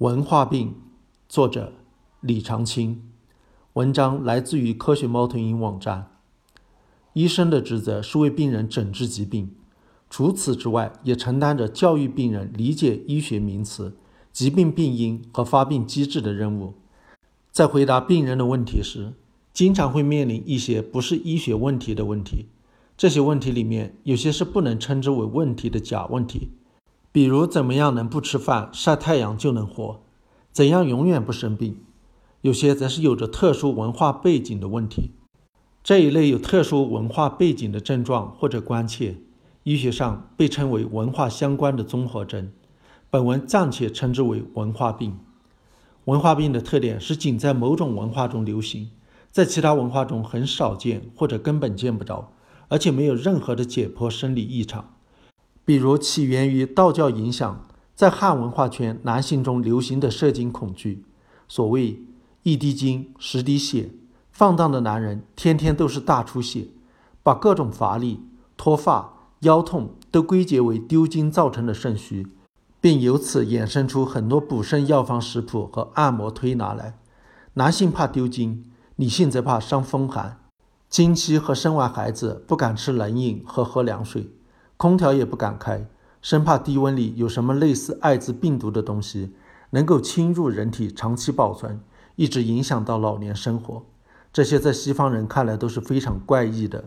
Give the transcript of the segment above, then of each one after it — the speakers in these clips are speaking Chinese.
文化病，作者李长青。文章来自于科学猫头鹰网站。医生的职责是为病人诊治疾病，除此之外，也承担着教育病人理解医学名词、疾病病因和发病机制的任务。在回答病人的问题时，经常会面临一些不是医学问题的问题。这些问题里面，有些是不能称之为问题的假问题。比如，怎么样能不吃饭、晒太阳就能活？怎样永远不生病？有些则是有着特殊文化背景的问题。这一类有特殊文化背景的症状或者关切，医学上被称为文化相关的综合征。本文暂且称之为文化病。文化病的特点是仅在某种文化中流行，在其他文化中很少见或者根本见不着，而且没有任何的解剖生理异常。比如起源于道教影响，在汉文化圈男性中流行的射精恐惧，所谓一滴精十滴血，放荡的男人天天都是大出血，把各种乏力、脱发、腰痛都归结为丢精造成的肾虚，并由此衍生出很多补肾药方食谱和按摩推拿来。男性怕丢精，女性则怕伤风寒，经期和生完孩子不敢吃冷饮和喝凉水。空调也不敢开，生怕低温里有什么类似艾滋病毒的东西能够侵入人体，长期保存，一直影响到老年生活。这些在西方人看来都是非常怪异的。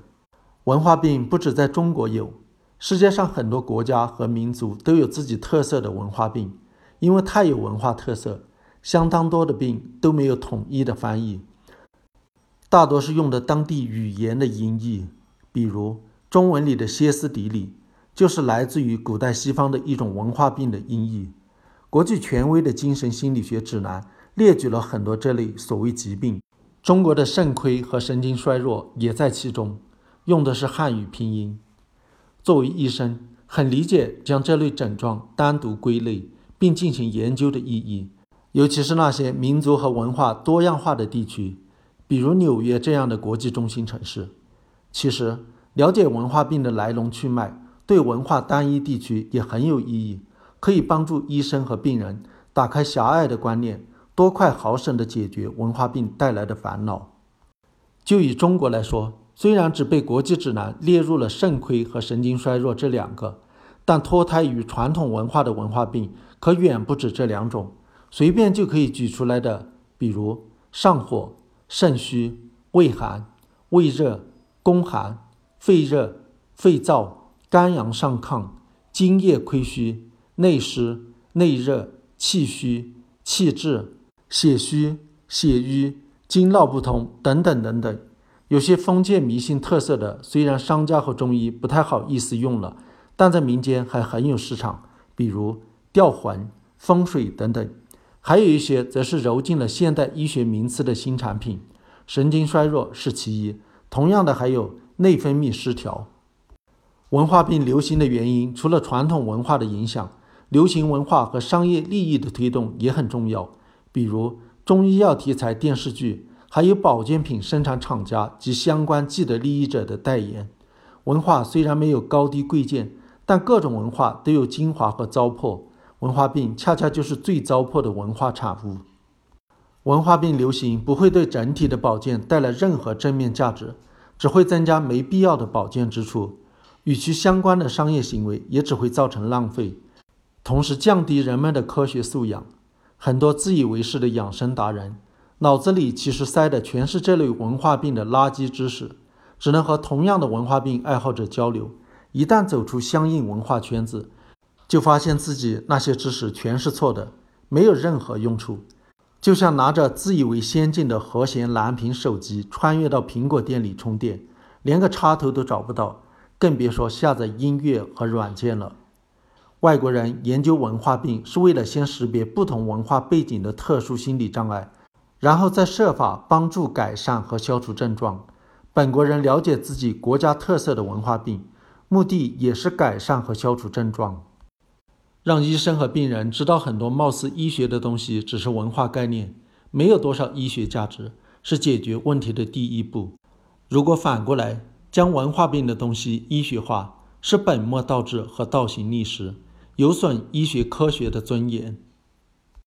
文化病不止在中国有，世界上很多国家和民族都有自己特色的文化病，因为太有文化特色，相当多的病都没有统一的翻译，大多是用的当地语言的音译，比如中文里的歇斯底里。就是来自于古代西方的一种文化病的音译。国际权威的精神心理学指南列举了很多这类所谓疾病，中国的肾亏和神经衰弱也在其中，用的是汉语拼音。作为医生，很理解将这类症状单独归类并进行研究的意义，尤其是那些民族和文化多样化的地区，比如纽约这样的国际中心城市。其实，了解文化病的来龙去脉。对文化单一地区也很有意义，可以帮助医生和病人打开狭隘的观念，多快好省地解决文化病带来的烦恼。就以中国来说，虽然只被国际指南列入了肾亏和神经衰弱这两个，但脱胎于传统文化的文化病可远不止这两种。随便就可以举出来的，比如上火、肾虚、胃寒、胃热、宫寒、肺热、肺燥。肝阳上亢、津液亏虚、内湿、内热、气虚、气滞、血虚、血瘀、经络不通等等等等。有些封建迷信特色的，虽然商家和中医不太好意思用了，但在民间还很有市场，比如吊魂、风水等等。还有一些则是揉进了现代医学名词的新产品。神经衰弱是其一，同样的还有内分泌失调。文化病流行的原因，除了传统文化的影响，流行文化和商业利益的推动也很重要。比如中医药题材电视剧，还有保健品生产厂家及相关既得利益者的代言。文化虽然没有高低贵贱，但各种文化都有精华和糟粕。文化病恰恰就是最糟粕的文化产物。文化病流行不会对整体的保健带来任何正面价值，只会增加没必要的保健支出。与其相关的商业行为也只会造成浪费，同时降低人们的科学素养。很多自以为是的养生达人，脑子里其实塞的全是这类文化病的垃圾知识，只能和同样的文化病爱好者交流。一旦走出相应文化圈子，就发现自己那些知识全是错的，没有任何用处。就像拿着自以为先进的和弦蓝屏手机穿越到苹果店里充电，连个插头都找不到。更别说下载音乐和软件了。外国人研究文化病是为了先识别不同文化背景的特殊心理障碍，然后再设法帮助改善和消除症状。本国人了解自己国家特色的文化病，目的也是改善和消除症状。让医生和病人知道很多貌似医学的东西只是文化概念，没有多少医学价值，是解决问题的第一步。如果反过来，将文化病的东西医学化，是本末倒置和倒行逆施，有损医学科学的尊严。